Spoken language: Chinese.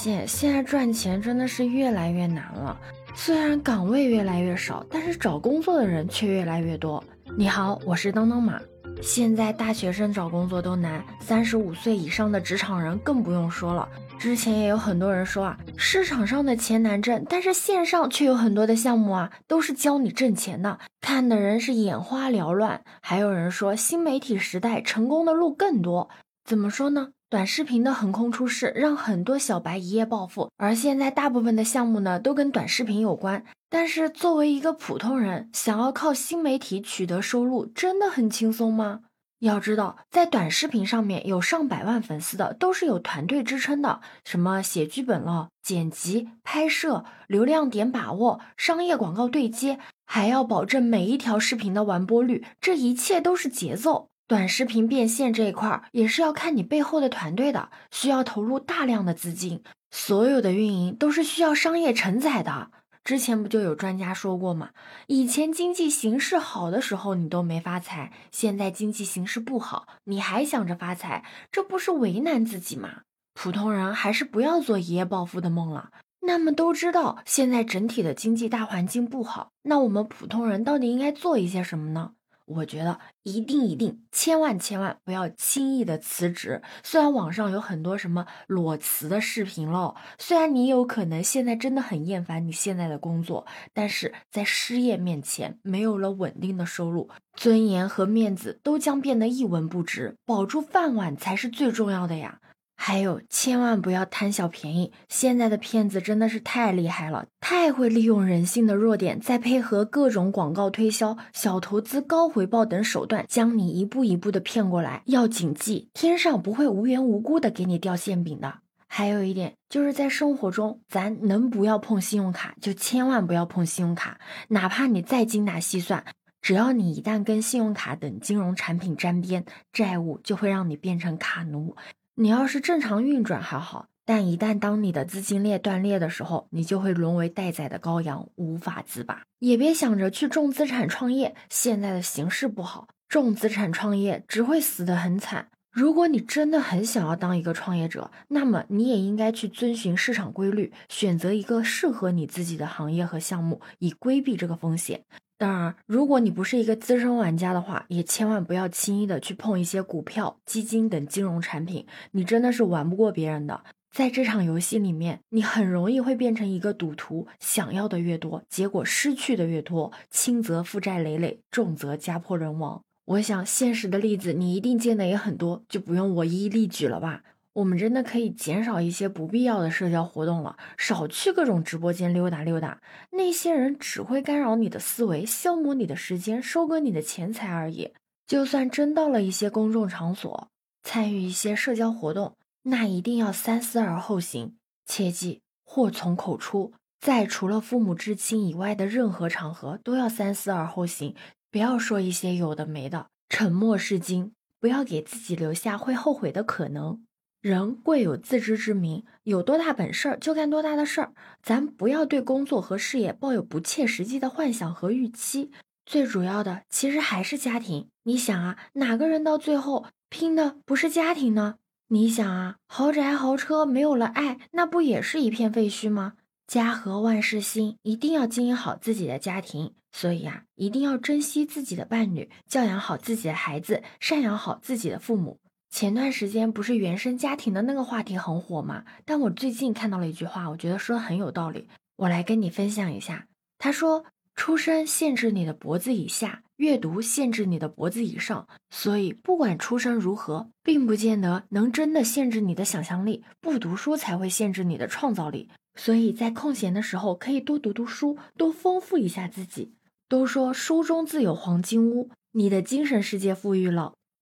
现现在赚钱真的是越来越难了。虽然岗位越来越少，但是找工作的人却越来越多。你好，我是当当马。现在大学生找工作都难，三十五岁以上的职场人更不用说了。之前也有很多人说啊，市场上的钱难挣，但是线上却有很多的项目啊，都是教你挣钱的，看的人是眼花缭乱。还有人说，新媒体时代成功的路更多，怎么说呢？短视频的横空出世，让很多小白一夜暴富。而现在大部分的项目呢，都跟短视频有关。但是作为一个普通人，想要靠新媒体取得收入，真的很轻松吗？要知道，在短视频上面有上百万粉丝的，都是有团队支撑的，什么写剧本了、剪辑、拍摄、流量点把握、商业广告对接，还要保证每一条视频的完播率，这一切都是节奏。短视频变现这一块儿也是要看你背后的团队的，需要投入大量的资金，所有的运营都是需要商业承载的。之前不就有专家说过吗？以前经济形势好的时候你都没发财，现在经济形势不好，你还想着发财，这不是为难自己吗？普通人还是不要做一夜暴富的梦了。那么都知道现在整体的经济大环境不好，那我们普通人到底应该做一些什么呢？我觉得一定一定，千万千万不要轻易的辞职。虽然网上有很多什么裸辞的视频喽，虽然你有可能现在真的很厌烦你现在的工作，但是在失业面前，没有了稳定的收入，尊严和面子都将变得一文不值。保住饭碗才是最重要的呀。还有，千万不要贪小便宜！现在的骗子真的是太厉害了，太会利用人性的弱点，再配合各种广告推销、小投资、高回报等手段，将你一步一步的骗过来。要谨记，天上不会无缘无故的给你掉馅饼的。还有一点，就是在生活中，咱能不要碰信用卡就千万不要碰信用卡，哪怕你再精打细算，只要你一旦跟信用卡等金融产品沾边，债务就会让你变成卡奴。你要是正常运转还好，但一旦当你的资金链断裂的时候，你就会沦为待宰的羔羊，无法自拔。也别想着去重资产创业，现在的形势不好，重资产创业只会死得很惨。如果你真的很想要当一个创业者，那么你也应该去遵循市场规律，选择一个适合你自己的行业和项目，以规避这个风险。当然，如果你不是一个资深玩家的话，也千万不要轻易的去碰一些股票、基金等金融产品，你真的是玩不过别人的。在这场游戏里面，你很容易会变成一个赌徒，想要的越多，结果失去的越多，轻则负债累累，重则家破人亡。我想现实的例子你一定见的也很多，就不用我一一例举了吧。我们真的可以减少一些不必要的社交活动了，少去各种直播间溜达溜达。那些人只会干扰你的思维，消磨你的时间，收割你的钱财而已。就算真到了一些公众场所，参与一些社交活动，那一定要三思而后行，切记祸从口出。在除了父母至亲以外的任何场合，都要三思而后行，不要说一些有的没的。沉默是金，不要给自己留下会后悔的可能。人贵有自知之明，有多大本事就干多大的事儿。咱不要对工作和事业抱有不切实际的幻想和预期。最主要的其实还是家庭。你想啊，哪个人到最后拼的不是家庭呢？你想啊，豪宅豪车没有了爱，那不也是一片废墟吗？家和万事兴，一定要经营好自己的家庭。所以啊，一定要珍惜自己的伴侣，教养好自己的孩子，赡养好自己的父母。前段时间不是原生家庭的那个话题很火吗？但我最近看到了一句话，我觉得说的很有道理，我来跟你分享一下。他说：“出生限制你的脖子以下，阅读限制你的脖子以上。所以不管出生如何，并不见得能真的限制你的想象力。不读书才会限制你的创造力。所以在空闲的时候，可以多读读书，多丰富一下自己。都说书中自有黄金屋，你的精神世界富裕了。”